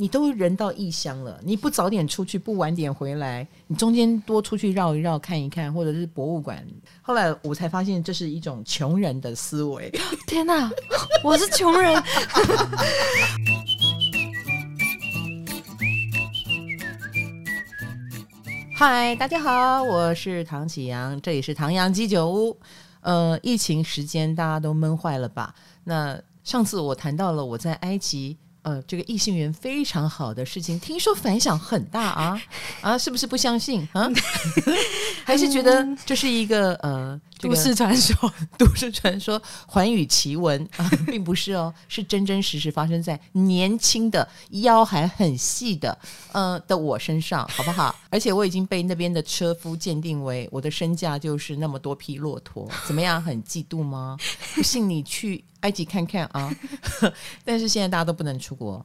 你都人到异乡了，你不早点出去，不晚点回来，你中间多出去绕一绕，看一看，或者是博物馆。后来我才发现，这是一种穷人的思维。天哪，我是穷人。嗨，大家好，我是唐启阳，这里是唐阳鸡酒屋。呃，疫情时间大家都闷坏了吧？那上次我谈到了我在埃及。呃，这个异性缘非常好的事情，听说反响很大啊啊！是不是不相信啊？还是觉得这是一个呃都市传说？都市传说，寰宇奇闻啊，并不是哦，是真真实实发生在年轻的腰还很细的呃的我身上，好不好？而且我已经被那边的车夫鉴定为我的身价就是那么多匹骆驼，怎么样？很嫉妒吗？不信你去。埃及看看啊，但是现在大家都不能出国，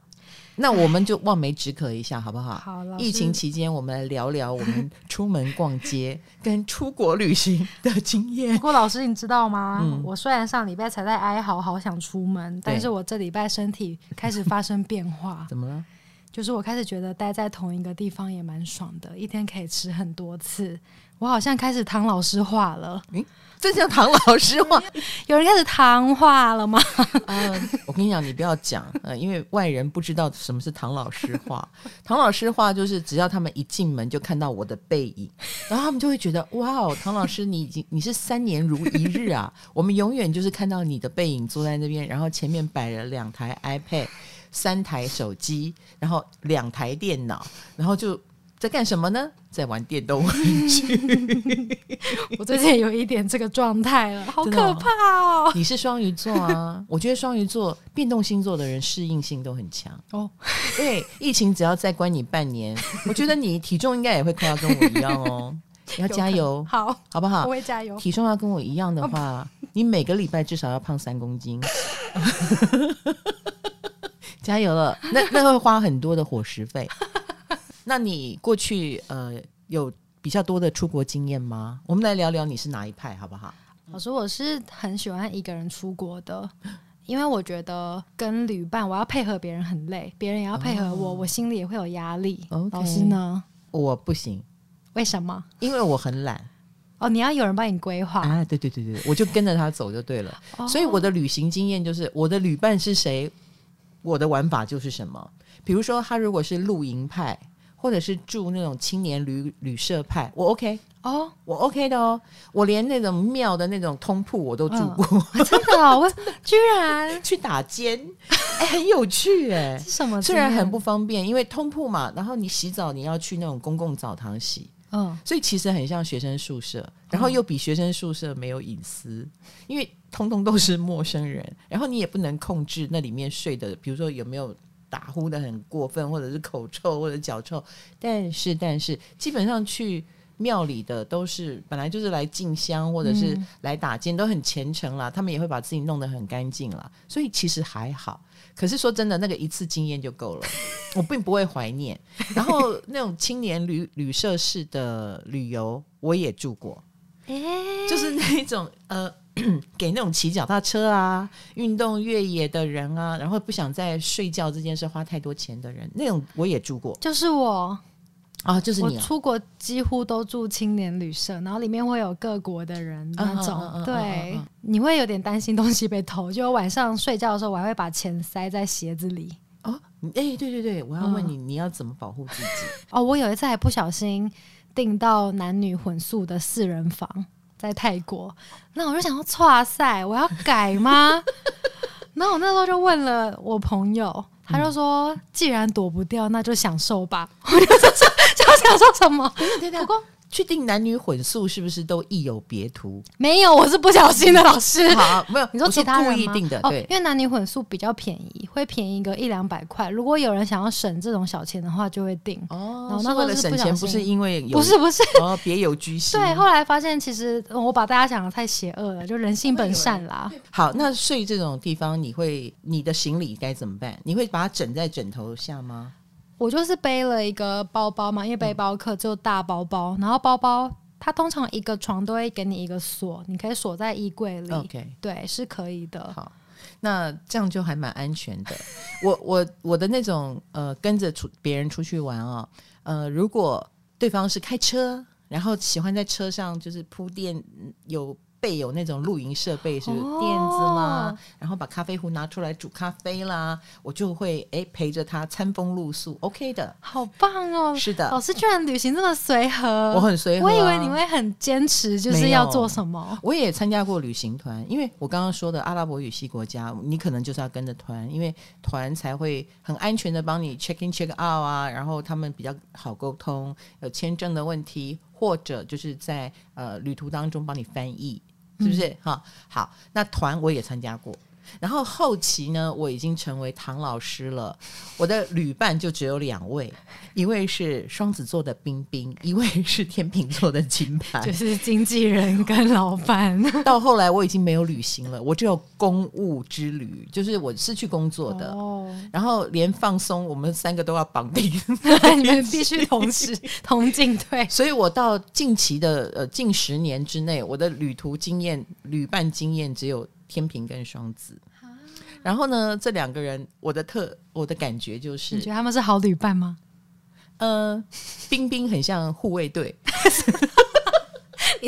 那我们就望梅止渴一下，好不好？好了。疫情期间，我们来聊聊我们出门逛街 跟出国旅行的经验。不过，老师，你知道吗？嗯、我虽然上礼拜才在哀嚎，好想出门，但是我这礼拜身体开始发生变化。怎么了？就是我开始觉得待在同一个地方也蛮爽的，一天可以吃很多次。我好像开始唐老师化了。嗯这叫唐老师话，有人开始唐话了吗？呃，我跟你讲，你不要讲，呃，因为外人不知道什么是唐老师话。唐老师话就是，只要他们一进门就看到我的背影，然后他们就会觉得，哇哦，唐老师，你已经你是三年如一日啊！我们永远就是看到你的背影坐在那边，然后前面摆了两台 iPad，三台手机，然后两台电脑，然后就。在干什么呢？在玩电动玩具。我最近有一点这个状态了，好可怕哦！你是双鱼座啊？我觉得双鱼座变动星座的人适应性都很强哦。对，疫情只要再关你半年，我觉得你体重应该也会快要跟我一样哦。你要加油，好，好不好？我会加油。体重要跟我一样的话，你每个礼拜至少要胖三公斤。加油了，那那会花很多的伙食费。那你过去呃有比较多的出国经验吗？我们来聊聊你是哪一派好不好？老师，我是很喜欢一个人出国的，因为我觉得跟旅伴我要配合别人很累，别人也要配合我，哦、我心里也会有压力。Okay, 老师呢？我不行，为什么？因为我很懒。哦，你要有人帮你规划啊？对对对对，我就跟着他走就对了。哦、所以我的旅行经验就是，我的旅伴是谁，我的玩法就是什么。比如说，他如果是露营派。或者是住那种青年旅旅社派，我 OK 哦，我 OK 的哦，我连那种庙的那种通铺我都住过，哦、真的、哦，我 居然 去打尖，哎，很有趣哎，什么？虽然很不方便，因为通铺嘛，然后你洗澡你要去那种公共澡堂洗，嗯，所以其实很像学生宿舍，然后又比学生宿舍没有隐私，因为通通都是陌生人，然后你也不能控制那里面睡的，比如说有没有。打呼的很过分，或者是口臭或者脚臭，但是但是基本上去庙里的都是本来就是来进香或者是来打尖，都很虔诚啦。他们也会把自己弄得很干净啦，所以其实还好。可是说真的，那个一次经验就够了，我并不会怀念。然后那种青年旅旅社式的旅游，我也住过，就是那种呃。给那种骑脚踏车啊、运动越野的人啊，然后不想在睡觉这件事花太多钱的人，那种我也住过。就是我啊，就是你、啊。我出国几乎都住青年旅社，然后里面会有各国的人那种。对，你会有点担心东西被偷，就晚上睡觉的时候，我还会把钱塞在鞋子里。哦，哎，对对对，我要问你，嗯、你要怎么保护自己？哦，我有一次还不小心订到男女混宿的四人房。在泰国，那我就想说，哇塞，我要改吗？然后我那时候就问了我朋友，他就说，既然躲不掉，那就享受吧。我就说，就想说什么？不过。去定男女混宿是不是都意有别图？没有，我是不小心的，老师。好，没有，你说其他人故意订的，对，因为男女混宿比较便宜，会便宜个一两百块。如果有人想要省这种小钱的话，就会定。哦，然后那为了省钱，不是因为有不是不是哦，别有居心。对，后来发现其实我把大家想的太邪恶了，就人性本善啦。好，那睡这种地方，你会你的行李该怎么办？你会把它枕在枕头下吗？我就是背了一个包包嘛，因为背包客就大包包，然后包包。它通常一个床都会给你一个锁，你可以锁在衣柜里。OK，对，是可以的。好，那这样就还蛮安全的。我我我的那种呃，跟着出别人出去玩啊、哦，呃，如果对方是开车，然后喜欢在车上就是铺垫有。备有那种露营设备，是垫子啦，哦、然后把咖啡壶拿出来煮咖啡啦，我就会哎陪着他餐风露宿，OK 的，好棒哦！是的，老师居然旅行这么随和，我很随和、啊，我以为你会很坚持，就是要做什么。我也参加过旅行团，因为我刚刚说的阿拉伯语系国家，你可能就是要跟着团，因为团才会很安全的帮你 check in check out 啊，然后他们比较好沟通，有签证的问题，或者就是在呃旅途当中帮你翻译。是不是哈？好，那团我也参加过。然后后期呢，我已经成为唐老师了。我的旅伴就只有两位，一位是双子座的冰冰，一位是天秤座的金牌，就是经纪人跟老板。到后来我已经没有旅行了，我只有公务之旅，就是我是去工作的。哦，然后连放松，我们三个都要绑定，你们必须同时同进退。所以我到近期的呃近十年之内，我的旅途经验、旅伴经验只有。天平跟双子，然后呢，这两个人，我的特，我的感觉就是，你觉得他们是好旅伴吗？呃，冰冰很像护卫队，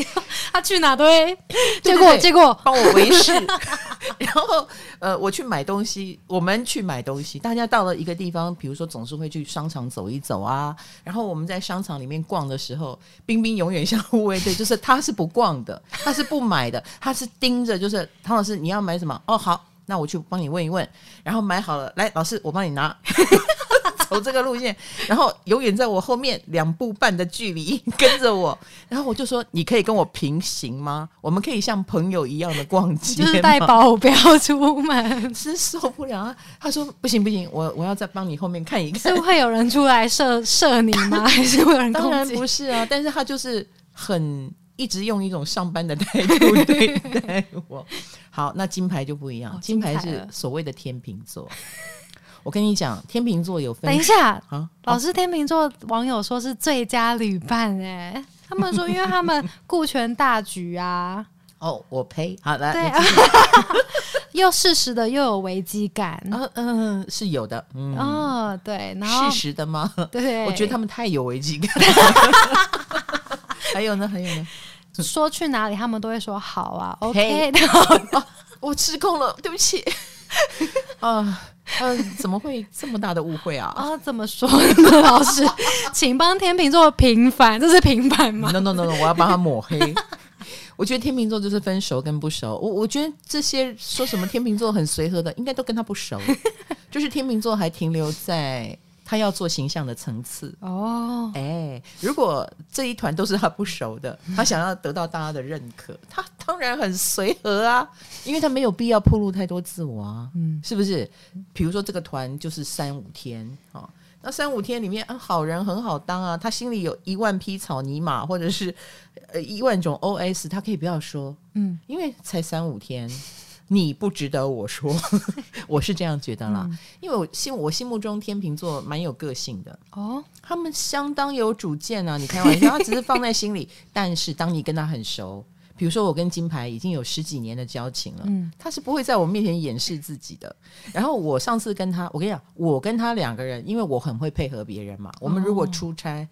他去哪都会，结果结果帮我维持。然后呃，我去买东西，我们去买东西，大家到了一个地方，比如说总是会去商场走一走啊。然后我们在商场里面逛的时候，冰冰永远像护卫队，就是他是不逛的，他是不买的，他是盯着，就是唐老师你要买什么？哦，好，那我去帮你问一问。然后买好了，来，老师我帮你拿。走这个路线，然后永远在我后面两步半的距离跟着我，然后我就说：“你可以跟我平行吗？我们可以像朋友一样的逛街，就是带保镖出门，是受不了啊。”他说：“不行不行，我我要再帮你后面看一看，是会有人出来射射你吗？还是会有人攻击？”当然不是啊，但是他就是很一直用一种上班的态度对待我。好，那金牌就不一样，哦、金牌是所谓的天秤座。我跟你讲，天秤座有分。等一下，啊、老师，天秤座网友说是最佳旅伴哎、欸，他们说因为他们顾全大局啊。哦，我呸！好来，对，又适时的又有危机感。嗯嗯，是有的。嗯、哦，对，然后适时的吗？对，我觉得他们太有危机感。还有呢？还有呢？说去哪里，他们都会说好啊。OK，我失控了，对不起。啊。嗯、呃，怎么会这么大的误会啊？啊，怎么说呢？老师，请帮天秤座平反，这是平反吗？No No No No，我要帮他抹黑。我觉得天秤座就是分熟跟不熟。我我觉得这些说什么天秤座很随和的，应该都跟他不熟。就是天秤座还停留在。他要做形象的层次哦，哎，如果这一团都是他不熟的，他想要得到大家的认可，他当然很随和啊，因为他没有必要暴露太多自我啊，嗯，是不是？比如说这个团就是三五天啊，那三五天里面啊，好人很好当啊，他心里有一万匹草泥马，或者是呃一万种 OS，他可以不要说，嗯，因为才三五天。你不值得我说，我是这样觉得啦。嗯、因为我心我心目中天秤座蛮有个性的哦，他们相当有主见啊。你开玩笑，他只是放在心里。但是当你跟他很熟，比如说我跟金牌已经有十几年的交情了，嗯，他是不会在我面前掩饰自己的。然后我上次跟他，我跟你讲，我跟他两个人，因为我很会配合别人嘛。我们如果出差，哦、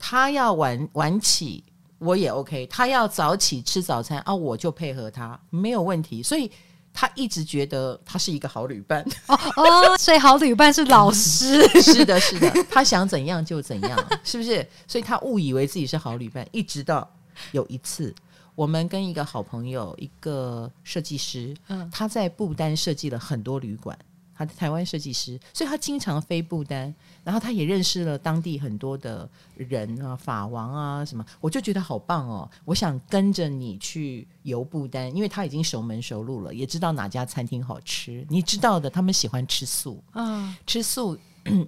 他要晚晚起，我也 OK；他要早起吃早餐啊，我就配合他，没有问题。所以。他一直觉得他是一个好旅伴 哦哦，所以好旅伴是老师，是的，是的，他想怎样就怎样，是不是？所以他误以为自己是好旅伴，一直到有一次，我们跟一个好朋友，一个设计师，嗯，他在不丹设计了很多旅馆。他的台湾设计师，所以他经常飞不丹，然后他也认识了当地很多的人啊，法王啊什么，我就觉得好棒哦！我想跟着你去游不丹，因为他已经熟门熟路了，也知道哪家餐厅好吃。你知道的，他们喜欢吃素，啊，吃素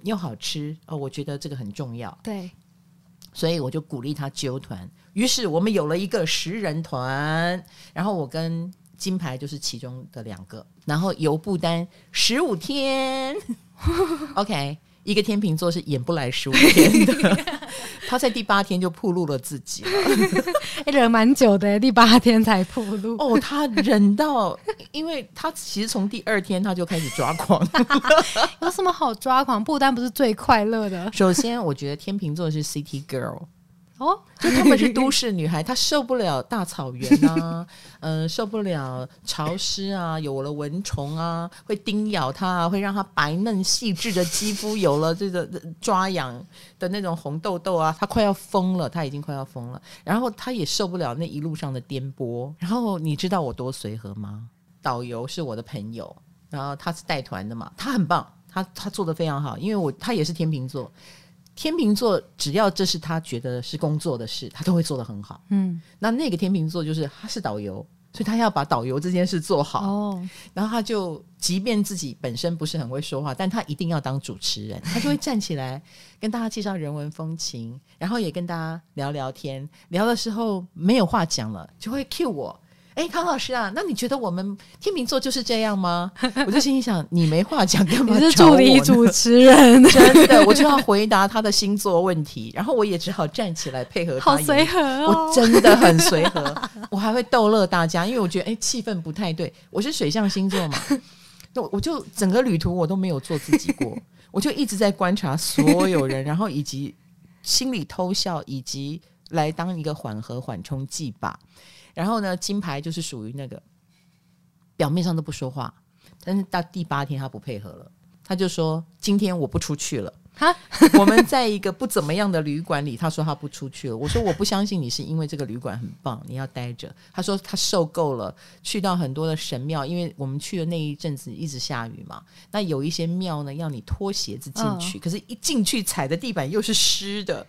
又好吃哦，我觉得这个很重要。对，所以我就鼓励他揪团，于是我们有了一个十人团，然后我跟。金牌就是其中的两个，然后游不丹十五天，OK，一个天秤座是演不来十五天的，他在第八天就暴露了自己了，欸、忍蛮久的，第八天才暴露。哦，他忍到，因为他其实从第二天他就开始抓狂。有什么好抓狂？不丹不是最快乐的。首先，我觉得天秤座是 City Girl。哦，就他们是都市女孩，她受不了大草原啊，嗯、呃，受不了潮湿啊，有了蚊虫啊，会叮咬她啊，会让她白嫩细致的肌肤有了这个抓痒的那种红痘痘啊，她快要疯了，她已经快要疯了。然后她也受不了那一路上的颠簸。然后你知道我多随和吗？导游是我的朋友，然后他是带团的嘛，他很棒，他他做的非常好，因为我他也是天秤座。天秤座只要这是他觉得是工作的事，他都会做得很好。嗯，那那个天秤座就是他是导游，所以他要把导游这件事做好。哦，然后他就即便自己本身不是很会说话，但他一定要当主持人，他就会站起来跟大家介绍人文风情，然后也跟大家聊聊天。聊的时候没有话讲了，就会 cue 我。哎，康老师啊，那你觉得我们天秤座就是这样吗？我就心里想，你没话讲干嘛？你是助理主持人，真的，我就要回答他的星座问题，然后我也只好站起来配合他。好随和哦，我真的很随和，我还会逗乐大家，因为我觉得哎，气氛不太对。我是水象星座嘛，那我就整个旅途我都没有做自己过，我就一直在观察所有人，然后以及心里偷笑，以及来当一个缓和缓冲剂吧。然后呢，金牌就是属于那个表面上都不说话，但是到第八天他不配合了，他就说：“今天我不出去了。”哈，我们在一个不怎么样的旅馆里，他说他不出去了。我说我不相信你是因为这个旅馆很棒，你要待着。他说他受够了，去到很多的神庙，因为我们去的那一阵子一直下雨嘛，那有一些庙呢要你脱鞋子进去，哦、可是一进去踩的地板又是湿的。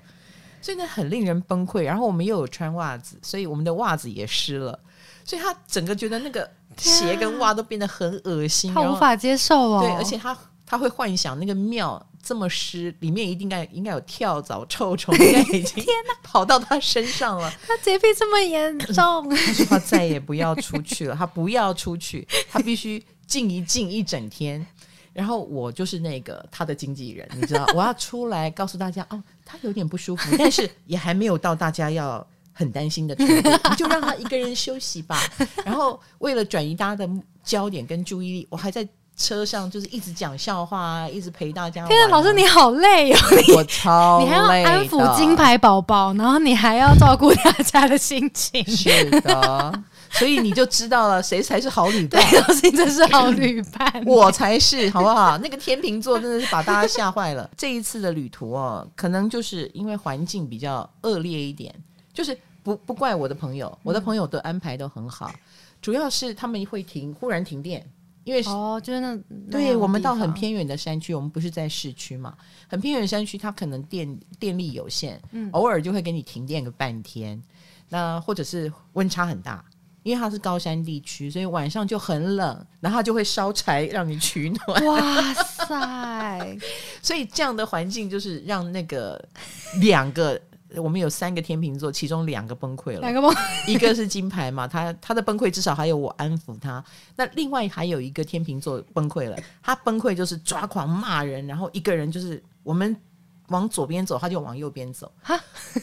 所以呢，很令人崩溃。然后我们又有穿袜子，所以我们的袜子也湿了。所以他整个觉得那个鞋跟袜都变得很恶心，他无法接受哦。对，而且他他会幻想那个庙这么湿，里面一定该应该有跳蚤、臭虫，应该已经天哪跑到他身上了。他洁癖这么严重，他说他再也不要出去了，他不要出去，他必须静一静一整天。然后我就是那个他的经纪人，你知道，我要出来告诉大家哦。他有点不舒服，但是也还没有到大家要很担心的程度，你就让他一个人休息吧。然后为了转移大家的焦点跟注意力，我还在车上就是一直讲笑话啊，一直陪大家。天啊，老师你好累哦！我超累，你还要安抚金牌宝宝，然后你还要照顾大家的心情。是的。所以你就知道了，谁才是好旅伴？老师，这是好旅伴，我才是，好不好？那个天秤座真的是把大家吓坏了。这一次的旅途哦，可能就是因为环境比较恶劣一点，就是不不怪我的朋友，我的朋友的安排都很好，主要是他们会停，忽然停电，因为哦，就是那对我们到很偏远的山区，我们不是在市区嘛，很偏远的山区，它可能电电力有限，嗯，偶尔就会给你停电个半天，那或者是温差很大。因为它是高山地区，所以晚上就很冷，然后它就会烧柴让你取暖。哇塞！所以这样的环境就是让那个两个，我们有三个天秤座，其中两个崩溃了。两个崩，一个是金牌嘛，他他的崩溃至少还有我安抚他。那另外还有一个天秤座崩溃了，他崩溃就是抓狂骂人，然后一个人就是我们往左边走，他就往右边走。哈，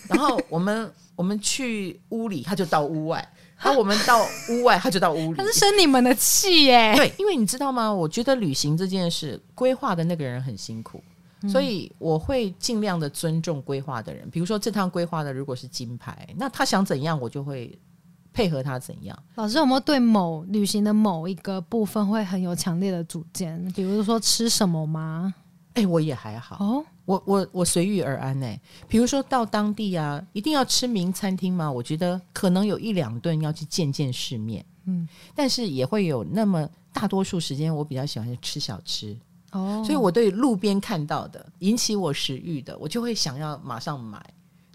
然后我们我们去屋里，他就到屋外。那我们到屋外，他就到屋里。他是生你们的气耶。对，因为你知道吗？我觉得旅行这件事，规划的那个人很辛苦，嗯、所以我会尽量的尊重规划的人。比如说这趟规划的如果是金牌，那他想怎样，我就会配合他怎样。老师有没有对某旅行的某一个部分会很有强烈的主见？比如说吃什么吗？哎、欸，我也还好。哦，我我我随遇而安呢、欸。比如说到当地啊，一定要吃名餐厅吗？我觉得可能有一两顿要去见见世面。嗯，但是也会有那么大多数时间，我比较喜欢吃小吃。哦，所以我对路边看到的引起我食欲的，我就会想要马上买，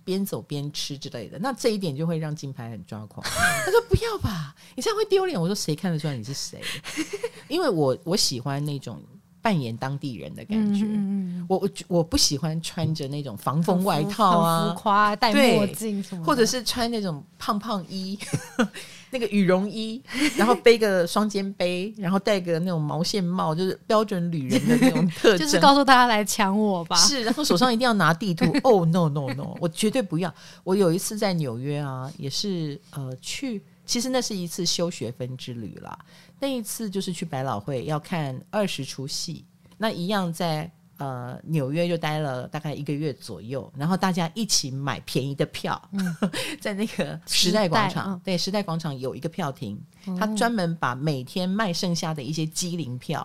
边走边吃之类的。那这一点就会让金牌很抓狂。他说：“不要吧，你这样会丢脸。”我说：“谁看得出来你是谁？”因为我我喜欢那种。扮演当地人的感觉。嗯、我我我不喜欢穿着那种防风外套啊，浮夸，戴墨镜什么，或者是穿那种胖胖衣。那个羽绒衣，然后背个双肩背，然后戴个那种毛线帽，就是标准旅人的那种特征，就是告诉大家来抢我吧。是，然后手上一定要拿地图。哦、oh, no no no，我绝对不要。我有一次在纽约啊，也是呃去，其实那是一次修学分之旅啦。那一次就是去百老汇要看二十出戏，那一样在。呃，纽约就待了大概一个月左右，然后大家一起买便宜的票，嗯、在那个时代广场，哦、对，时代广场有一个票亭，他专门把每天卖剩下的一些机灵票。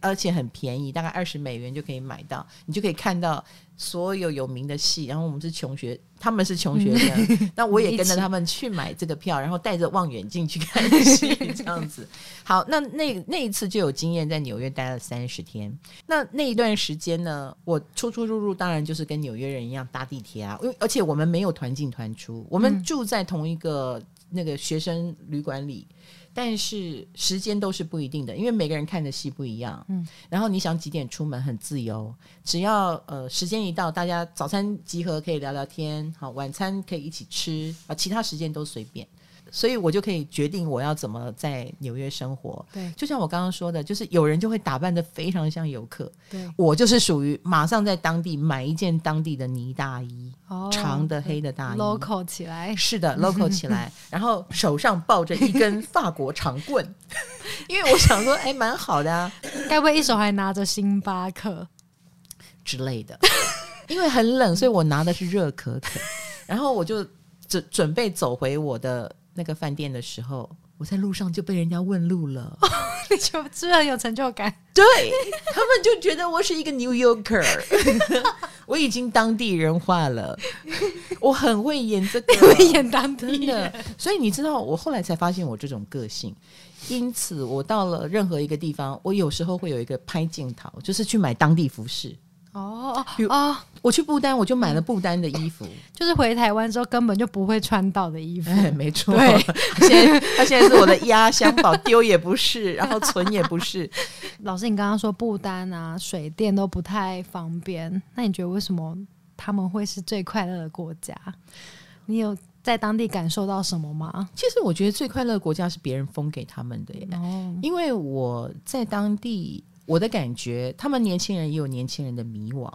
而且很便宜，大概二十美元就可以买到，你就可以看到所有有名的戏。然后我们是穷学，他们是穷学生，那我也 跟着他们去买这个票，然后带着望远镜去看戏，这样子。好，那那那一次就有经验，在纽约待了三十天。那那一段时间呢，我出出入入当然就是跟纽约人一样搭地铁啊，因为而且我们没有团进团出，我们住在同一个那个学生旅馆里。但是时间都是不一定的，因为每个人看的戏不一样。嗯，然后你想几点出门很自由，只要呃时间一到，大家早餐集合可以聊聊天，好，晚餐可以一起吃啊，其他时间都随便。所以我就可以决定我要怎么在纽约生活。对，就像我刚刚说的，就是有人就会打扮的非常像游客。对，我就是属于马上在当地买一件当地的呢大衣，哦、长的黑的大衣，local 起来。是的，local 起来，然后手上抱着一根法国长棍，因为我想说，哎，蛮好的啊。该不会一手还拿着星巴克之类的？因为很冷，所以我拿的是热可可。然后我就准准备走回我的。那个饭店的时候，我在路上就被人家问路了，你就是不是很有成就感？对，他们就觉得我是一个 New Yorker，我已经当地人化了，我很会演这个，会演当地的。所以你知道，我后来才发现我这种个性，因此我到了任何一个地方，我有时候会有一个拍镜头，就是去买当地服饰。哦哦，我去不丹，我就买了不丹的衣服，就是回台湾之后根本就不会穿到的衣服。哎，没错，对，现在他现在是我的压箱宝，丢也不是，然后存也不是。老师，你刚刚说不丹啊，水电都不太方便，那你觉得为什么他们会是最快乐的国家？你有在当地感受到什么吗？其实我觉得最快乐的国家是别人封给他们的耶，哦，因为我在当地。我的感觉，他们年轻人也有年轻人的迷惘。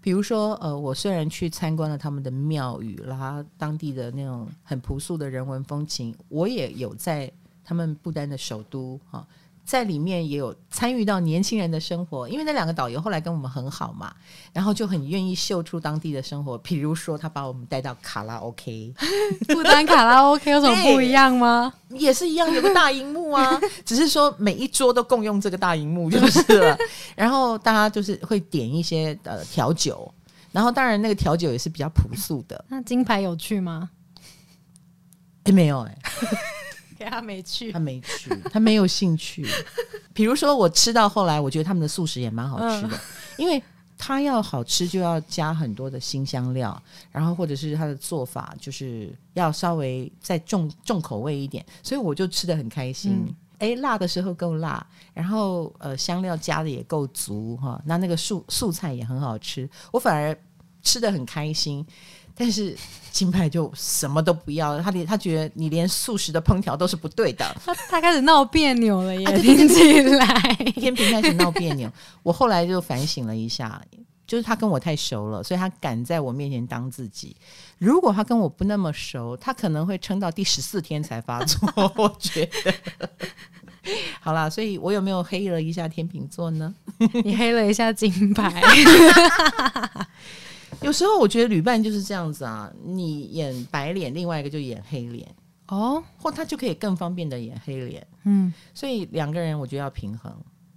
比如说，呃，我虽然去参观了他们的庙宇啦，当地的那种很朴素的人文风情，我也有在他们不丹的首都哈。在里面也有参与到年轻人的生活，因为那两个导游后来跟我们很好嘛，然后就很愿意秀出当地的生活。比如说，他把我们带到卡拉 OK，不丹卡拉 OK 有什么不一样吗？也是一样，有个大荧幕啊，只是说每一桌都共用这个大荧幕就是了。然后大家就是会点一些呃调酒，然后当然那个调酒也是比较朴素的。那金牌有趣吗？哎，没有哎。他没去，他没去，他没有兴趣。比如说，我吃到后来，我觉得他们的素食也蛮好吃的，嗯、因为他要好吃就要加很多的新香料，然后或者是他的做法就是要稍微再重重口味一点，所以我就吃的很开心。哎、嗯，辣的时候够辣，然后呃香料加的也够足哈，那那个素素菜也很好吃，我反而吃的很开心。但是金牌就什么都不要了，他连他觉得你连素食的烹调都是不对的，他他开始闹别扭了耶，啊、听起来天平开始闹别扭。我后来就反省了一下，就是他跟我太熟了，所以他敢在我面前当自己。如果他跟我不那么熟，他可能会撑到第十四天才发作。我觉得，好啦，所以我有没有黑了一下天秤座呢？你黑了一下金牌。有时候我觉得旅伴就是这样子啊，你演白脸，另外一个就演黑脸哦，或他就可以更方便的演黑脸，嗯，所以两个人我觉得要平衡，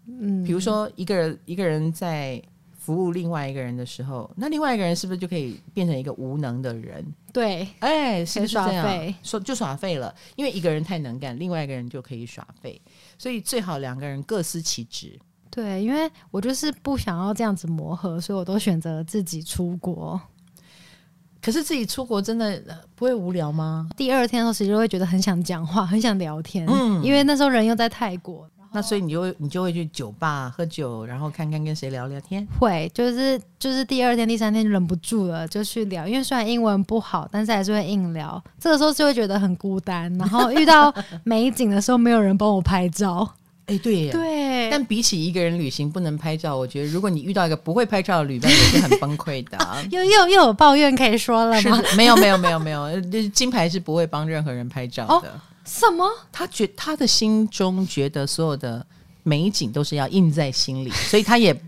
嗯，比如说一个人一个人在服务另外一个人的时候，那另外一个人是不是就可以变成一个无能的人？对，哎，是不是这样？说就耍废了，因为一个人太能干，另外一个人就可以耍废，所以最好两个人各司其职。对，因为我就是不想要这样子磨合，所以我都选择自己出国。可是自己出国真的不会无聊吗？第二天的时候，其实会觉得很想讲话，很想聊天。嗯，因为那时候人又在泰国，那所以你就会你就会去酒吧喝酒，然后看看跟谁聊聊天。会，就是就是第二天、第三天忍不住了就去聊，因为虽然英文不好，但是还是会硬聊。这个时候就会觉得很孤单，然后遇到 美景的时候没有人帮我拍照。哎，对对。但比起一个人旅行不能拍照，我觉得如果你遇到一个不会拍照的旅伴，也是很崩溃的。啊、又又又有抱怨可以说了吗？没有没有没有没有，金牌是不会帮任何人拍照的。哦什么？他觉他的心中觉得所有的美景都是要印在心里，所以他也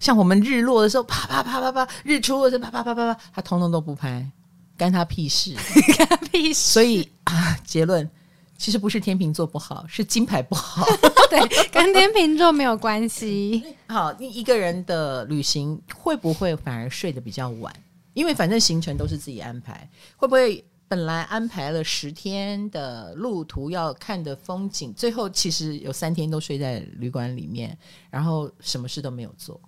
像我们日落的时候啪啪啪啪啪，日出的时候啪啪啪啪啪，他通通都不拍，干他屁事，干他屁事。所以啊，结论其实不是天秤座不好，是金牌不好。对，跟天秤座没有关系。好，你一个人的旅行会不会反而睡得比较晚？因为反正行程都是自己安排，会不会？本来安排了十天的路途要看的风景，最后其实有三天都睡在旅馆里面，然后什么事都没有做，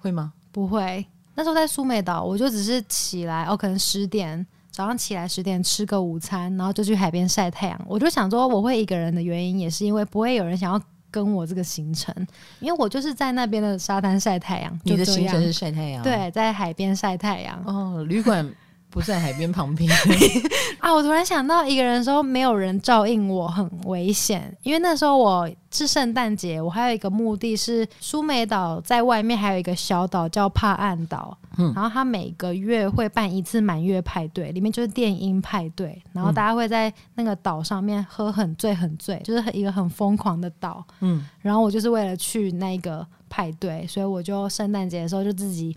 会吗？不会。那时候在苏梅岛，我就只是起来，哦，可能十点早上起来十点吃个午餐，然后就去海边晒太阳。我就想说，我会一个人的原因，也是因为不会有人想要跟我这个行程，因为我就是在那边的沙滩晒太阳。你的行程是晒太阳？对，在海边晒太阳。哦，旅馆。不在海边旁边 啊！我突然想到，一个人的时候没有人照应我，很危险。因为那时候我是圣诞节，我还有一个目的是苏梅岛，在外面还有一个小岛叫帕岸岛。嗯，然后他每个月会办一次满月派对，里面就是电音派对，然后大家会在那个岛上面喝很醉很醉，就是一个很疯狂的岛。嗯，然后我就是为了去那个派对，所以我就圣诞节的时候就自己。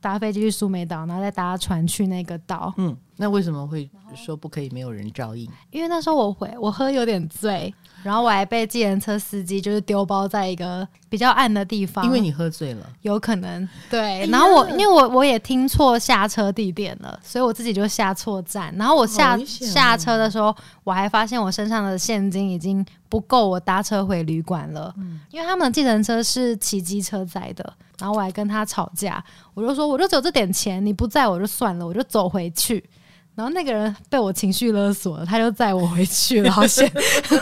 搭飞机去苏梅岛，然后再搭船去那个岛。嗯，那为什么会说不可以没有人照应？因为那时候我回我喝有点醉，然后我还被计程车司机就是丢包在一个比较暗的地方。因为你喝醉了，有可能对。然后我、哎、因为我我也听错下车地点了，所以我自己就下错站。然后我下下车的时候，我还发现我身上的现金已经不够我搭车回旅馆了。嗯，因为他们的计程车是骑机车载的。然后我还跟他吵架，我就说我就只有这点钱，你不在我就算了，我就走回去。然后那个人被我情绪勒索了，他就载我回去了，好险，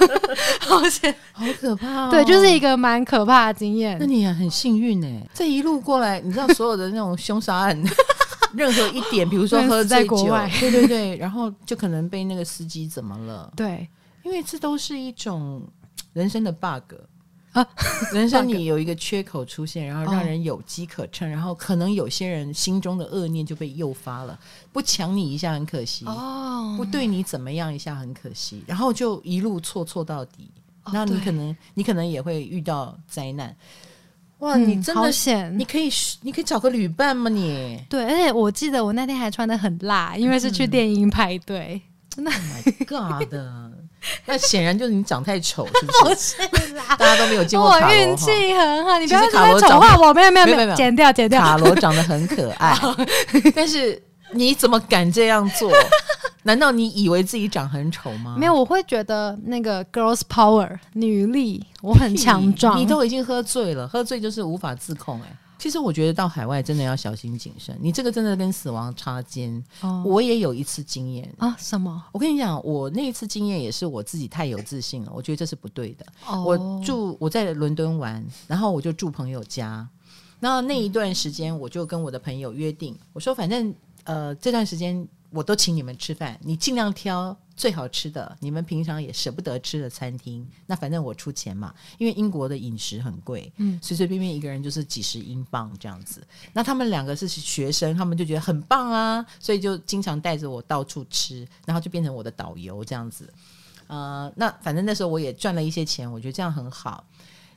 好险，好可怕哦！对，就是一个蛮可怕的经验。那你也很幸运哎，这一路过来，你知道所有的那种凶杀案，任何一点，比如说喝醉酒，在国外，对对对，然后就可能被那个司机怎么了？对，因为这都是一种人生的 bug。啊，人生你有一个缺口出现，然后让人有机可乘，然后可能有些人心中的恶念就被诱发了，不抢你一下很可惜，哦，不对你怎么样一下很可惜，然后就一路错错到底，那你可能你可能也会遇到灾难。哇，你真的险，你可以你可以找个旅伴吗？你对，而且我记得我那天还穿的很辣，因为是去电音派对。真的，My God 的。那显然就是你长太丑，是不是？大家都没有见过卡罗。我运气很好，你不要再丑化我。没有没有没有，剪掉剪掉。卡罗长得很可爱，但是你怎么敢这样做？难道你以为自己长很丑吗？没有，我会觉得那个 girls power 女力，我很强壮。你都已经喝醉了，喝醉就是无法自控哎。其实我觉得到海外真的要小心谨慎，你这个真的跟死亡擦肩。哦、我也有一次经验啊，什么？我跟你讲，我那一次经验也是我自己太有自信了，我觉得这是不对的。哦、我住我在伦敦玩，然后我就住朋友家，然后那一段时间我就跟我的朋友约定，我说反正呃这段时间我都请你们吃饭，你尽量挑。最好吃的，你们平常也舍不得吃的餐厅，那反正我出钱嘛。因为英国的饮食很贵，嗯，随随便便一个人就是几十英镑这样子。那他们两个是学生，他们就觉得很棒啊，所以就经常带着我到处吃，然后就变成我的导游这样子。呃，那反正那时候我也赚了一些钱，我觉得这样很好。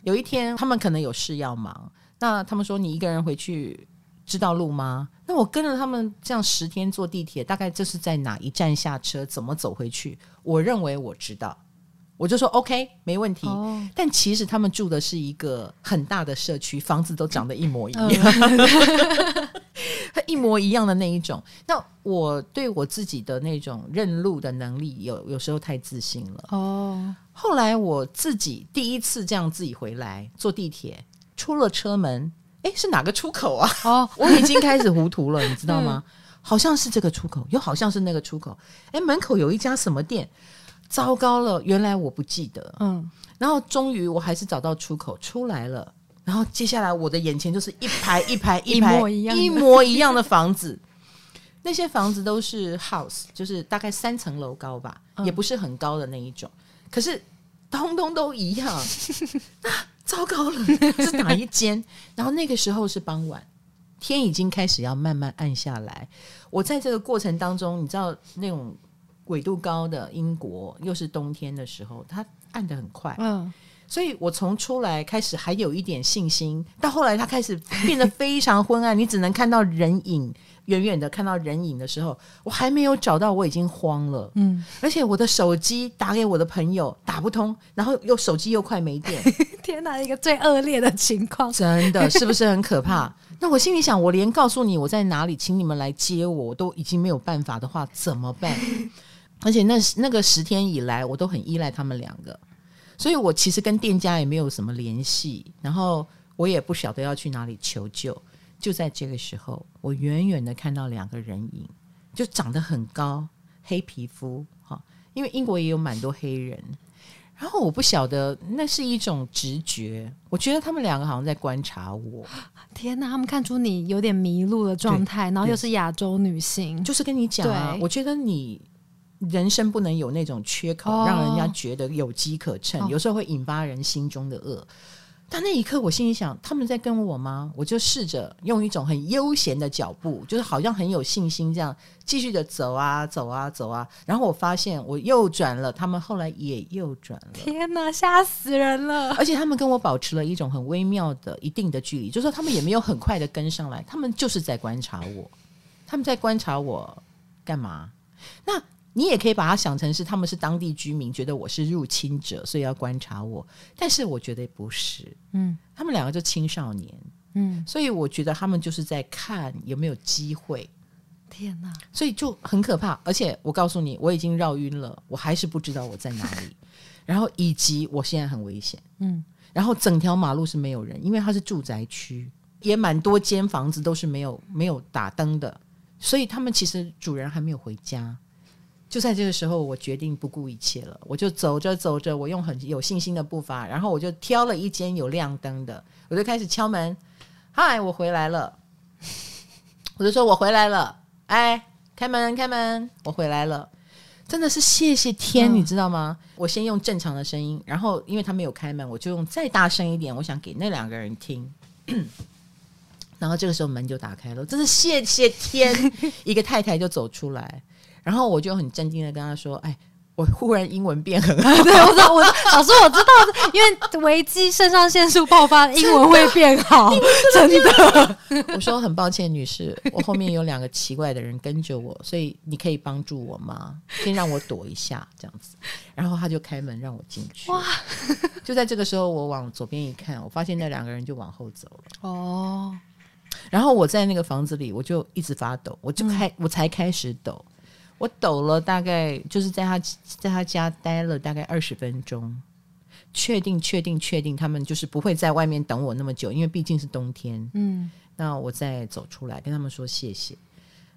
有一天他们可能有事要忙，那他们说你一个人回去。知道路吗？那我跟着他们这样十天坐地铁，大概这是在哪一站下车，怎么走回去？我认为我知道，我就说 OK，没问题。哦、但其实他们住的是一个很大的社区，房子都长得一模一样，一模一样的那一种。那我对我自己的那种认路的能力有，有有时候太自信了。哦，后来我自己第一次这样自己回来坐地铁，出了车门。哎，是哪个出口啊？哦，我已经开始糊涂了，你知道吗？嗯、好像是这个出口，又好像是那个出口。哎，门口有一家什么店，糟糕了，原来我不记得。嗯，然后终于我还是找到出口出来了。然后接下来我的眼前就是一排 一排一排一模一样一模一样的房子，那些房子都是 house，就是大概三层楼高吧，嗯、也不是很高的那一种。可是通通都一样，啊，糟糕了，是哪一间？然后那个时候是傍晚，天已经开始要慢慢暗下来。我在这个过程当中，你知道那种纬度高的英国，又是冬天的时候，它暗的很快。嗯。所以我从出来开始还有一点信心，到后来它开始变得非常昏暗，你只能看到人影，远远的看到人影的时候，我还没有找到，我已经慌了。嗯，而且我的手机打给我的朋友打不通，然后又手机又快没电，天哪，一个最恶劣的情况，真的是不是很可怕？那我心里想，我连告诉你我在哪里，请你们来接我，我都已经没有办法的话，怎么办？而且那那个十天以来，我都很依赖他们两个。所以我其实跟店家也没有什么联系，然后我也不晓得要去哪里求救。就在这个时候，我远远的看到两个人影，就长得很高，黑皮肤，哈，因为英国也有蛮多黑人。然后我不晓得那是一种直觉，我觉得他们两个好像在观察我。天哪，他们看出你有点迷路的状态，然后又是亚洲女性，就是跟你讲啊，我觉得你。人生不能有那种缺口，让人家觉得有机可乘，有时候会引发人心中的恶。但那一刻，我心里想，他们在跟我吗？我就试着用一种很悠闲的脚步，就是好像很有信心这样继续的走啊走啊走啊。然后我发现我右转了，他们后来也右转了。天哪，吓死人了！而且他们跟我保持了一种很微妙的一定的距离，就是说他们也没有很快的跟上来，他们就是在观察我。他们在观察我干嘛？那。你也可以把它想成是他们是当地居民，觉得我是入侵者，所以要观察我。但是我觉得不是，嗯，他们两个就青少年，嗯，所以我觉得他们就是在看有没有机会。天哪！所以就很可怕。而且我告诉你，我已经绕晕了，我还是不知道我在哪里。然后以及我现在很危险，嗯，然后整条马路是没有人，因为它是住宅区，也蛮多间房子都是没有没有打灯的，所以他们其实主人还没有回家。就在这个时候，我决定不顾一切了。我就走着走着，我用很有信心的步伐，然后我就挑了一间有亮灯的，我就开始敲门。嗨，我回来了。我就说我回来了。哎，开门，开门，我回来了。真的是谢谢天，嗯、你知道吗？我先用正常的声音，然后因为他没有开门，我就用再大声一点，我想给那两个人听。然后这个时候门就打开了，真是谢谢天，一个太太就走出来。然后我就很镇定的跟他说：“哎，我忽然英文变很好。”对，我知道，我老师我知道，因为危机肾上腺素爆发，英文会变好，真的。我说很抱歉，女士，我后面有两个奇怪的人跟着我，所以你可以帮助我吗？先让我躲一下，这样子。然后他就开门让我进去。哇！就在这个时候，我往左边一看，我发现那两个人就往后走了。哦。然后我在那个房子里，我就一直发抖，我就开，嗯、我才开始抖。我抖了大概就是在他在他家待了大概二十分钟，确定确定确定他们就是不会在外面等我那么久，因为毕竟是冬天。嗯，那我再走出来跟他们说谢谢。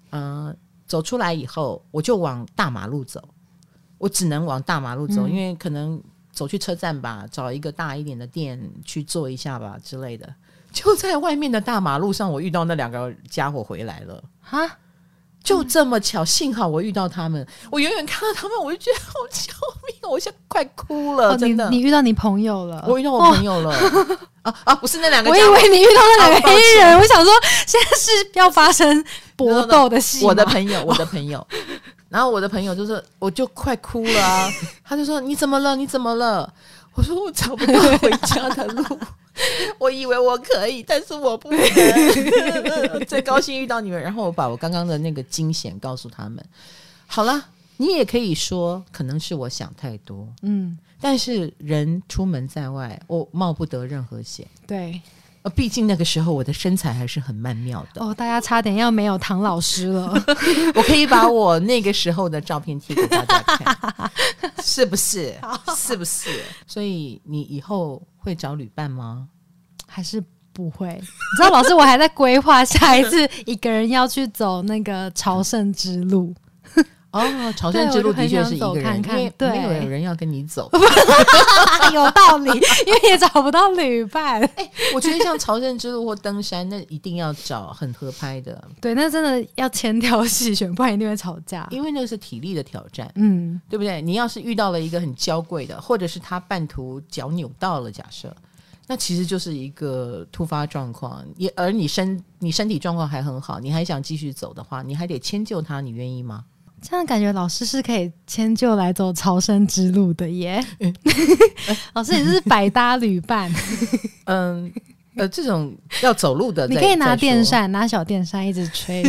嗯、呃，走出来以后我就往大马路走，我只能往大马路走，嗯、因为可能走去车站吧，找一个大一点的店去坐一下吧之类的。就在外面的大马路上，我遇到那两个家伙回来了。哈。就这么巧，幸好我遇到他们。我远远看到他们，我就觉得好救命，我现在快哭了，真的。你遇到你朋友了？我遇到我朋友了。啊啊，不是那两个，我以为你遇到那两个黑人。我想说，现在是要发生搏斗的戏。我的朋友，我的朋友。然后我的朋友就是，我就快哭了啊。他就说：“你怎么了？你怎么了？”我说：“我找不到回家的路。” 我以为我可以，但是我不能。最高兴遇到你们，然后我把我刚刚的那个惊险告诉他们。好了，你也可以说，可能是我想太多。嗯，但是人出门在外，我冒不得任何险。对，呃，毕竟那个时候我的身材还是很曼妙的。哦，大家差点要没有唐老师了。我可以把我那个时候的照片贴给大家看，是不是？是不是？所以你以后。会找旅伴吗？还是不会？你知道，老师，我还在规划下一次一个人要去走那个朝圣之路。哦，朝圣之路的确是一个人，看看因为没有人要跟你走，有道理，因为也找不到旅伴。哎、欸，我觉得像朝圣之路或登山，那一定要找很合拍的。对，那真的要千挑细选，不然一定会吵架。因为那个是体力的挑战，嗯，对不对？你要是遇到了一个很娇贵的，或者是他半途脚扭到了，假设。那其实就是一个突发状况，也而你身你身体状况还很好，你还想继续走的话，你还得迁就他，你愿意吗？这样感觉老师是可以迁就来走朝圣之路的耶。嗯、老师，也是百搭旅伴。嗯。呃，这种要走路的，你可以拿电扇，拿小电扇一直吹。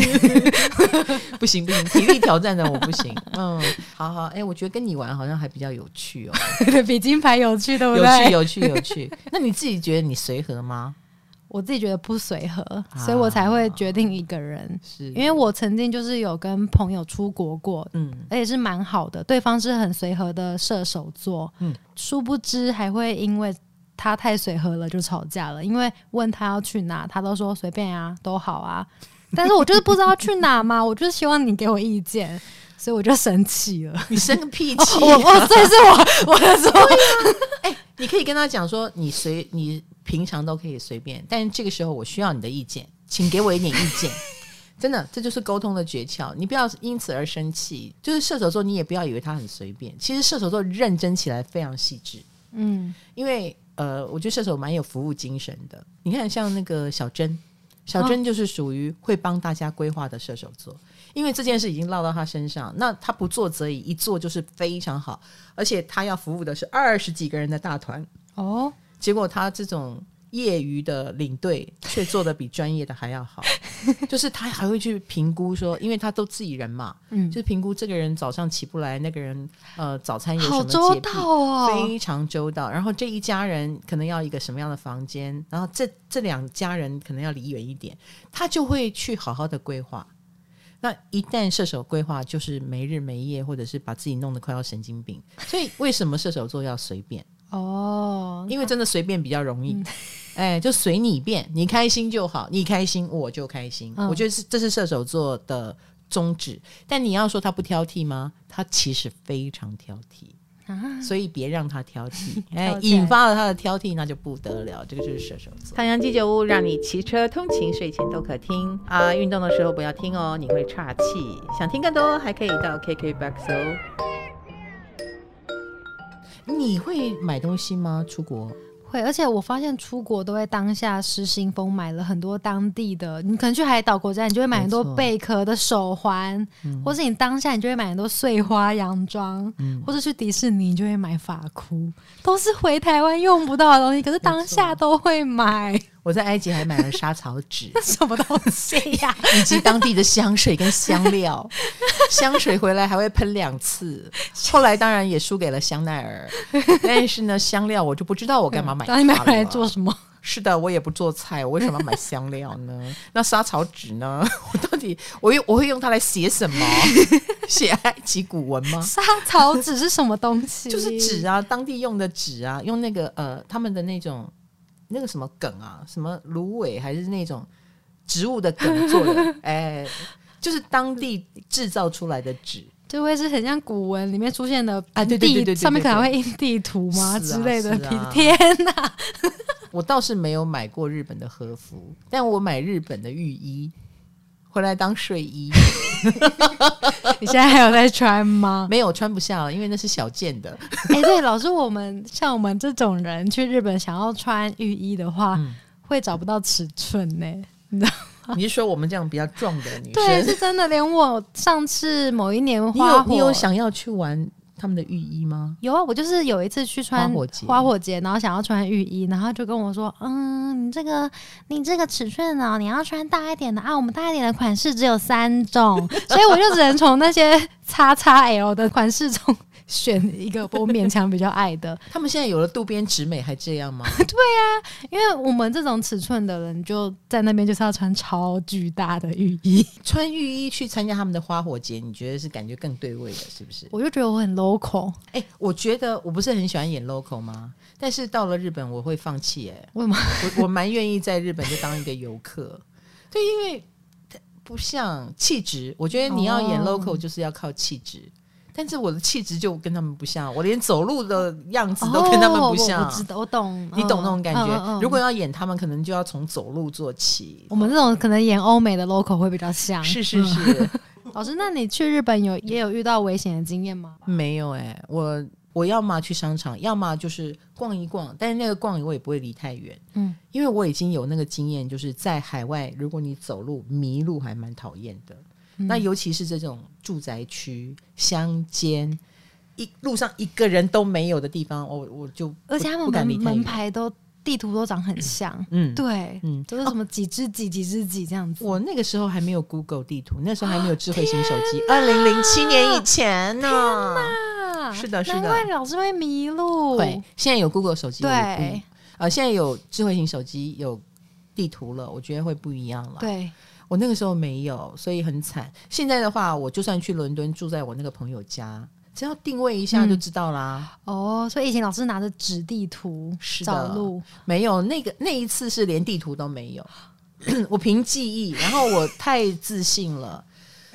不行不行，体力挑战的我不行。嗯，好好，哎、欸，我觉得跟你玩好像还比较有趣哦，比金牌有趣，对不对？有趣有趣有趣。那你自己觉得你随和吗？我自己觉得不随和，啊、所以我才会决定一个人。是因为我曾经就是有跟朋友出国过，嗯，而且是蛮好的，对方是很随和的射手座，嗯，殊不知还会因为。他太随和了，就吵架了。因为问他要去哪，他都说随便啊，都好啊。但是我就是不知道去哪嘛，我就是希望你给我意见，所以我就生气了。你生个屁气！我我这是我我的错。哎、欸，你可以跟他讲说，你随你平常都可以随便，但是这个时候我需要你的意见，请给我一点意见。真的，这就是沟通的诀窍。你不要因此而生气。就是射手座，你也不要以为他很随便。其实射手座认真起来非常细致。嗯，因为。呃，我觉得射手蛮有服务精神的。你看，像那个小珍，小珍就是属于会帮大家规划的射手座，因为这件事已经落到他身上，那他不做则已，一做就是非常好。而且他要服务的是二十几个人的大团哦，结果他这种。业余的领队却做的比专业的还要好，就是他还会去评估说，因为他都自己人嘛，嗯，就是评估这个人早上起不来，那个人呃早餐有什么洁癖，好周到哦，非常周到。然后这一家人可能要一个什么样的房间，然后这这两家人可能要离远一点，他就会去好好的规划。那一旦射手规划，就是没日没夜，或者是把自己弄得快要神经病。所以为什么射手座要随便？哦，因为真的随便比较容易，嗯、哎，就随你便，你开心就好，你开心我就开心。嗯、我觉得是这是射手座的宗旨。但你要说他不挑剔吗？他其实非常挑剔啊，所以别让他挑剔，哎，引发了他的挑剔，那就不得了。这个就是射手座。太阳鸡酒屋让你骑车通勤睡前都可听啊，运动的时候不要听哦，你会岔气。想听更多还可以到 KKBOX 哦。你会买东西吗？出国会，而且我发现出国都会当下失心疯，买了很多当地的。你可能去海岛国家，你就会买很多贝壳的手环，嗯、或是你当下你就会买很多碎花洋装，嗯、或者去迪士尼你就会买发箍，都是回台湾用不到的东西，可是当下都会买。我在埃及还买了莎草纸，什么东西呀、啊？以及当地的香水跟香料，香水回来还会喷两次。后来当然也输给了香奈儿，但是呢，香料我就不知道我干嘛买它你买回来做什么？是的，我也不做菜，我为什么要买香料呢？那莎草纸呢？我到底我用我会用它来写什么？写埃及古文吗？莎草纸是什么东西？就是纸啊，当地用的纸啊，用那个呃他们的那种。那个什么梗啊，什么芦苇还是那种植物的梗做的？哎、欸，就是当地制造出来的纸，就会是很像古文里面出现的啊，对对对对，上面可能会印地图吗、啊、之类的？啊、天哪！我倒是没有买过日本的和服，但我买日本的浴衣回来当睡衣。你现在还有在穿吗？没有，穿不下了，因为那是小件的。哎、欸，对，老师，我们像我们这种人去日本想要穿浴衣的话，嗯、会找不到尺寸呢，你知道吗？你是说我们这样比较壮的女生？对，是真的。连我上次某一年花火，你有，你有想要去玩？他们的浴衣吗？有啊，我就是有一次去穿花火节，花火节，然后想要穿浴衣，然后就跟我说：“嗯，你这个你这个尺寸呢，你要穿大一点的啊，我们大一点的款式只有三种，所以我就只能从那些叉叉 L 的款式中。”选一个我勉强比较爱的。他们现在有了渡边直美还这样吗？对呀、啊，因为我们这种尺寸的人就在那边就是要穿超巨大的浴衣，穿浴衣去参加他们的花火节，你觉得是感觉更对味的，是不是？我就觉得我很 local。哎、欸，我觉得我不是很喜欢演 local 吗？但是到了日本我会放弃。哎，为什么？我我蛮愿意在日本就当一个游客。对，因为。不像气质。我觉得你要演 local 就是要靠气质。哦但是我的气质就跟他们不像，我连走路的样子都跟他们不像。哦、我知道，我懂，你懂那种感觉。嗯嗯嗯、如果要演他们，可能就要从走路做起。我们这种可能演欧美的 local 会比较像。是是是，嗯、老师，那你去日本有也有遇到危险的经验吗？没有哎、欸，我我要么去商场，要么就是逛一逛，但是那个逛我也不会离太远，嗯，因为我已经有那个经验，就是在海外，如果你走路迷路，还蛮讨厌的。那尤其是这种住宅区、乡间，一路上一个人都没有的地方，我我就而且他们门门牌都地图都长很像，嗯，对，嗯，都是什么几只几几只几这样子。我那个时候还没有 Google 地图，那时候还没有智慧型手机，二零零七年以前呢。是的，是的，难怪老是会迷路。对，现在有 Google 手机，对，呃，现在有智慧型手机有地图了，我觉得会不一样了。对。我那个时候没有，所以很惨。现在的话，我就算去伦敦住在我那个朋友家，只要定位一下就知道啦。嗯、哦，所以以前老师拿着纸地图找路，没有那个那一次是连地图都没有，我凭记忆，然后我太自信了，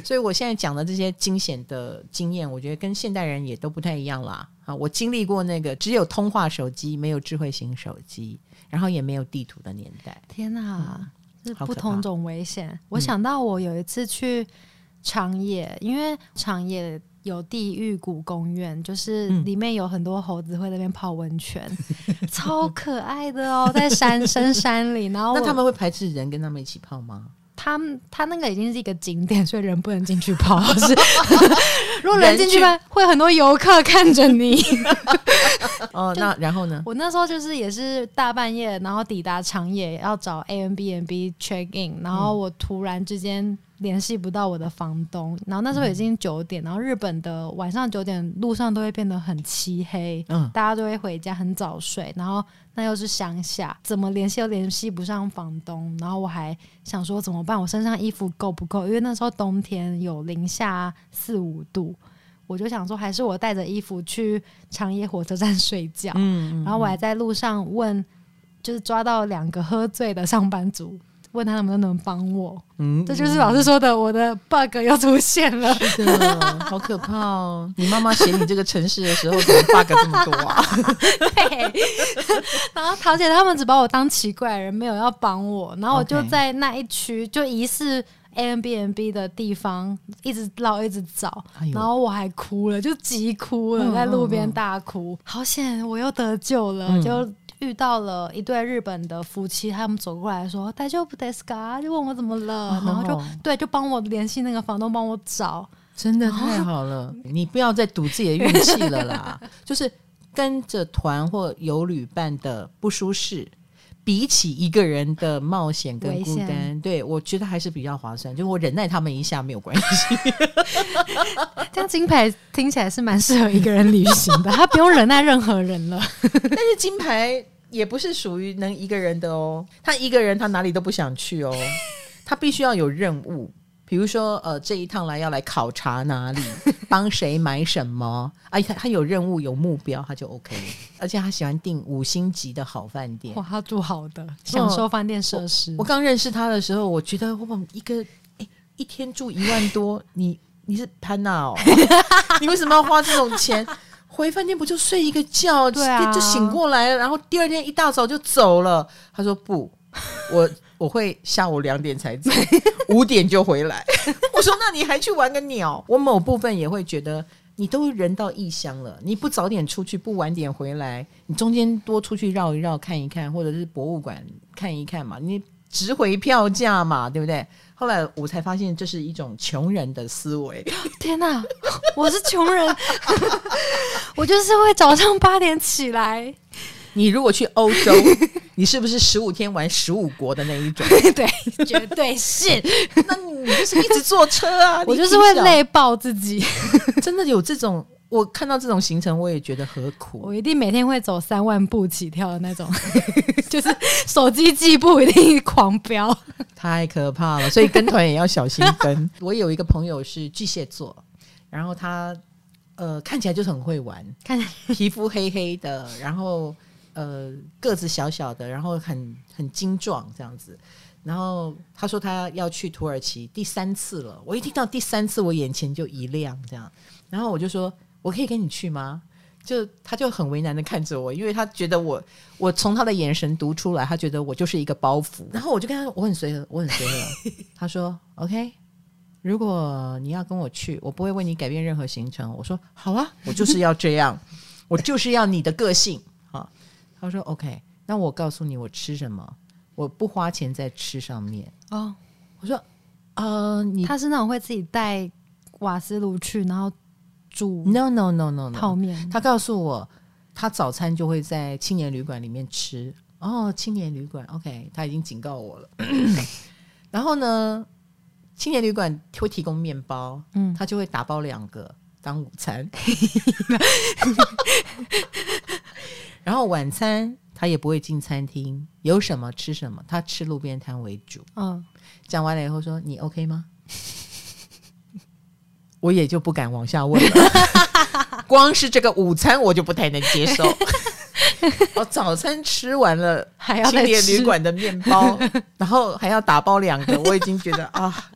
所以我现在讲的这些惊险的经验，我觉得跟现代人也都不太一样啦。啊，我经历过那个只有通话手机，没有智慧型手机，然后也没有地图的年代。天哪！嗯是不同种危险。我想到我有一次去长野，嗯、因为长野有地狱谷公园，就是里面有很多猴子会在那边泡温泉，嗯、超可爱的哦，在山深山里。然后 那他们会排斥人跟他们一起泡吗？他们他那个已经是一个景点，所以人不能进去跑。是，如果人进去，会很多游客看着你。哦，那然后呢？我那时候就是也是大半夜，然后抵达长野要找 Airbnb check in，然后我突然之间。联系不到我的房东，然后那时候已经九点，然后日本的晚上九点路上都会变得很漆黑，嗯，大家都会回家很早睡，然后那又是乡下，怎么联系都联系不上房东，然后我还想说怎么办？我身上衣服够不够？因为那时候冬天有零下四五度，我就想说还是我带着衣服去长野火车站睡觉，嗯，然后我还在路上问，就是抓到两个喝醉的上班族。问他能不能帮我，嗯，这就是老师说的，我的 bug 又出现了，是的，好可怕哦！你妈妈写你这个城市的时候，怎么 bug 这么多啊？对，然后桃姐他们只把我当奇怪人，没有要帮我，然后我就在那一区就疑似 Airbnb 的地方一直绕，一直找，然后我还哭了，就急哭了，在路边大哭，好险我又得救了，就。遇到了一对日本的夫妻，他们走过来说：“大丈夫ですか？”就问我怎么了，哦、然后就对，就帮我联系那个房东，帮我找。真的太好了，后你不要再赌自己的运气了啦！就是跟着团或游旅伴的不舒适， 比起一个人的冒险跟孤单，对我觉得还是比较划算。就我忍耐他们一下没有关系。这样金牌听起来是蛮适合一个人旅行的，他不用忍耐任何人了。但是金牌。也不是属于能一个人的哦，他一个人他哪里都不想去哦，他必须要有任务，比如说呃这一趟来要来考察哪里，帮谁买什么，哎他他有任务有目标他就 OK，而且他喜欢订五星级的好饭店，哇他住好的，享受饭店设施。哦、我刚认识他的时候，我觉得我一个哎一天住一万多，你你是潘娜哦，你为什么要花这种钱？回饭店不就睡一个觉，对啊，就醒过来了，然后第二天一大早就走了。他说不，我我会下午两点才走，五点就回来。我说那你还去玩个鸟？我某部分也会觉得，你都人到异乡了，你不早点出去，不晚点回来，你中间多出去绕一绕，看一看，或者是博物馆看一看嘛，你值回票价嘛，对不对？后来我才发现，这是一种穷人的思维。天哪，我是穷人，我就是会早上八点起来。你如果去欧洲，你是不是十五天玩十五国的那一种？对，绝对是。那你就是一直坐车啊？我就是会累爆自己。真的有这种？我看到这种行程，我也觉得何苦。我一定每天会走三万步起跳的那种，就是手机计步一定狂飙，太可怕了。所以跟团也要小心跟。我有一个朋友是巨蟹座，然后他呃看起来就是很会玩，看皮肤黑黑的，然后呃个子小小的，然后很很精壮这样子。然后他说他要去土耳其第三次了。我一听到第三次，我眼前就一亮，这样。然后我就说：“我可以跟你去吗？”就他就很为难的看着我，因为他觉得我，我从他的眼神读出来，他觉得我就是一个包袱。然后我就跟他说：“我很随和，我很随和。”他说：“OK，如果你要跟我去，我不会为你改变任何行程。”我说：“好啊，我就是要这样，我就是要你的个性。”啊，他说：“OK，那我告诉你，我吃什么，我不花钱在吃上面。”哦，我说：“呃，你他是那种会自己带瓦斯炉去，然后。” No no no no no，泡面。他告诉我，他早餐就会在青年旅馆里面吃。哦，青年旅馆，OK，他已经警告我了。然后呢，青年旅馆会提供面包，嗯，他就会打包两个当午餐。然后晚餐他也不会进餐厅，有什么吃什么，他吃路边摊为主。嗯，讲完了以后说：“你 OK 吗？” 我也就不敢往下问了。光是这个午餐我就不太能接受。我 早餐吃完了，还要青年旅馆的面包，然后还要打包两个，我已经觉得啊，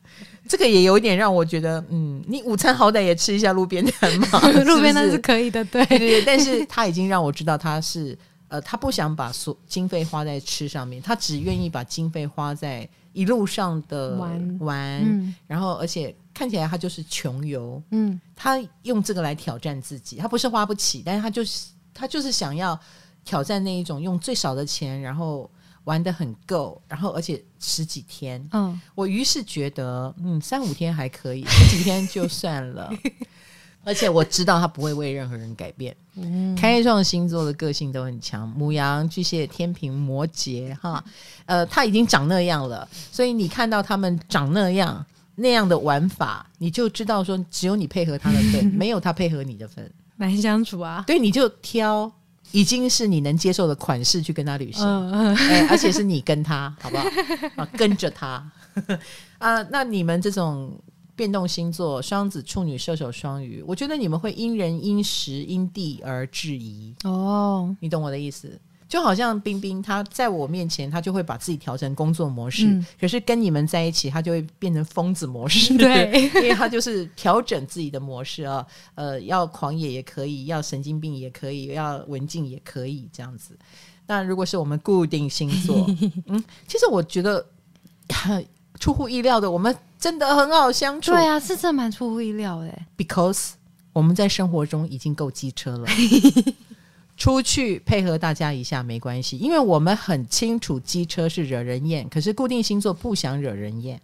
这个也有点让我觉得，嗯，你午餐好歹也吃一下路边摊嘛，路边摊是可以的，对对对。但是他已经让我知道他是呃，他不想把所经费花在吃上面，他只愿意把经费花在一路上的玩玩，嗯、然后而且。看起来他就是穷游，嗯，他用这个来挑战自己，他不是花不起，但是他就是他就是想要挑战那一种用最少的钱，然后玩的很够，然后而且十几天，嗯，我于是觉得，嗯，三五天还可以，十几天就算了，而且我知道他不会为任何人改变，嗯，开创星座的个性都很强，母羊、巨蟹、天平、摩羯，哈，呃，他已经长那样了，所以你看到他们长那样。那样的玩法，你就知道说，只有你配合他的份，没有他配合你的份，难相处啊。对，你就挑已经是你能接受的款式去跟他旅行，嗯欸、而且是你跟他，好不好？啊，跟着他 啊。那你们这种变动星座，双子、处女、射手、双鱼，我觉得你们会因人、因时、因地而质疑。哦，你懂我的意思？就好像冰冰，他在我面前，他就会把自己调成工作模式。嗯、可是跟你们在一起，他就会变成疯子模式。对，因为他就是调整自己的模式啊。呃，要狂野也可以，要神经病也可以，要文静也可以，这样子。那如果是我们固定星座，嗯，其实我觉得很 出乎意料的，我们真的很好相处。对啊，是这蛮出乎意料的。Because 我们在生活中已经够机车了。出去配合大家一下没关系，因为我们很清楚机车是惹人厌，可是固定星座不想惹人厌。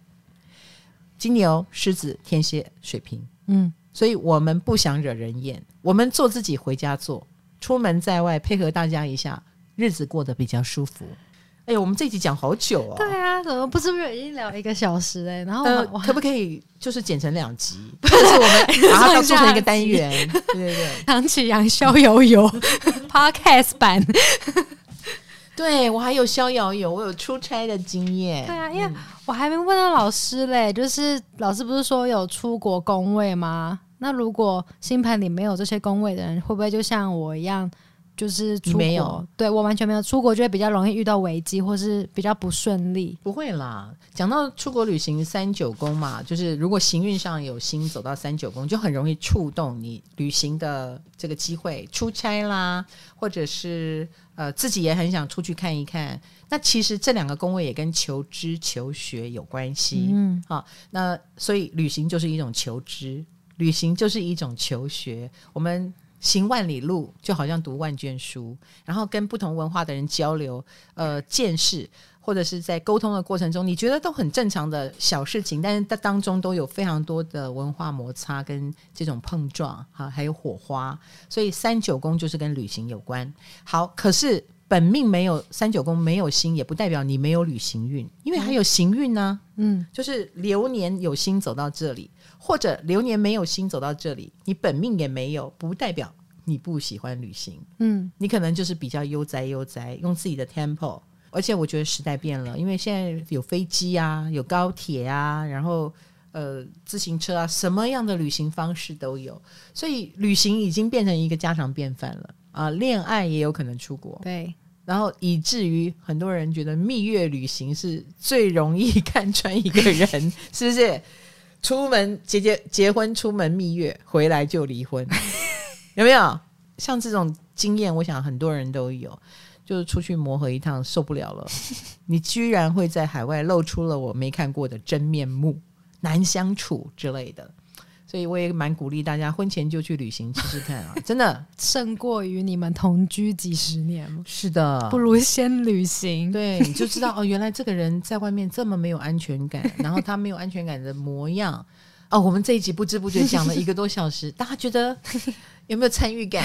金牛、狮子、天蝎、水瓶，嗯，所以我们不想惹人厌，我们做自己，回家做，出门在外配合大家一下，日子过得比较舒服。哎呦，我们这集讲好久啊！对啊，怎么不知不觉已经聊一个小时嘞？然后、呃、可不可以就是剪成两集，就是我们把它做成一个单元？对对对，唐启阳逍遥游 Podcast 版。对我还有逍遥游，我有出差的经验。对啊，因为我还没问到老师嘞，就是老师不是说有出国工位吗？那如果星盘里没有这些工位的人，会不会就像我一样？就是没有，对我完全没有出国，就会比较容易遇到危机，或是比较不顺利。不会啦，讲到出国旅行三九宫嘛，就是如果行运上有心走到三九宫，就很容易触动你旅行的这个机会，出差啦，或者是呃自己也很想出去看一看。那其实这两个宫位也跟求知求学有关系，嗯，好，那所以旅行就是一种求知，旅行就是一种求学，我们。行万里路，就好像读万卷书，然后跟不同文化的人交流，呃，见识或者是在沟通的过程中，你觉得都很正常的小事情，但是它当中都有非常多的文化摩擦跟这种碰撞，哈，还有火花。所以三九宫就是跟旅行有关。好，可是本命没有三九宫没有星，也不代表你没有旅行运，因为还有行运呢。嗯，就是流年有星走到这里。或者流年没有心走到这里，你本命也没有，不代表你不喜欢旅行。嗯，你可能就是比较悠哉悠哉，用自己的 tempo。而且我觉得时代变了，因为现在有飞机啊，有高铁啊，然后呃自行车啊，什么样的旅行方式都有，所以旅行已经变成一个家常便饭了啊。恋爱也有可能出国，对，然后以至于很多人觉得蜜月旅行是最容易 看穿一个人，是不是？出门结结结婚，出门蜜月，回来就离婚，有没有？像这种经验，我想很多人都有，就是出去磨合一趟受不了了，你居然会在海外露出了我没看过的真面目，难相处之类的。所以我也蛮鼓励大家婚前就去旅行试试看啊，真的胜过于你们同居几十年。是的，不如先旅行。对，你就知道哦，原来这个人在外面这么没有安全感，然后他没有安全感的模样。哦，我们这一集不知不觉讲了一个多小时，大家觉得 有没有参与感？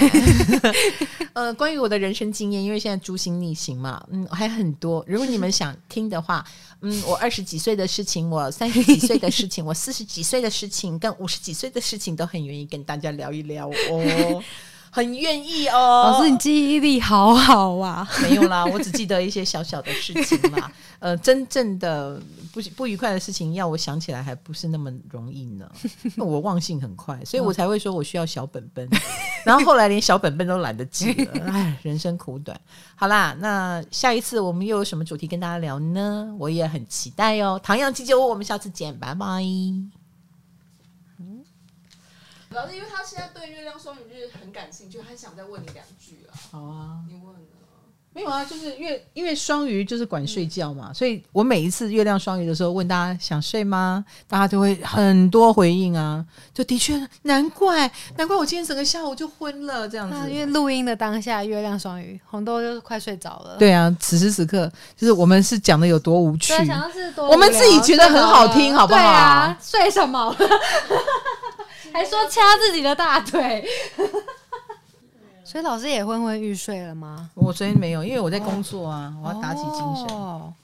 呃，关于我的人生经验，因为现在诛心逆行嘛，嗯，还很多。如果你们想听的话，嗯，我二十几岁的事情，我三十几岁的事情，我四十几岁的事情，跟五十几岁的事情，都很愿意跟大家聊一聊哦。很愿意哦，老师，你记忆力好好啊！没有啦，我只记得一些小小的事情嘛。呃，真正的不不愉快的事情，要我想起来还不是那么容易呢。我忘性很快，所以我才会说我需要小本本。然后后来连小本本都懒得记了，唉，人生苦短。好啦，那下一次我们又有什么主题跟大家聊呢？我也很期待哦。唐阳鸡酒屋，我们下次见，拜拜。主要是因为他现在对月亮双鱼就是很感兴趣，他想再问你两句啊。好啊，你问呢？没有啊，就是月因为双鱼就是管睡觉嘛，嗯、所以我每一次月亮双鱼的时候问大家想睡吗？大家就会很多回应啊，就的确难怪难怪我今天整个下午就昏了这样子。因为录音的当下月亮双鱼，红豆就是快睡着了。对啊，此时此刻就是我们是讲的有多无趣，对，想是多我们自己觉得很好听，好不好？对啊，睡什么？还说掐自己的大腿，所以老师也昏昏欲睡了吗？我昨天没有，因为我在工作啊，哦、我要打起精神。哦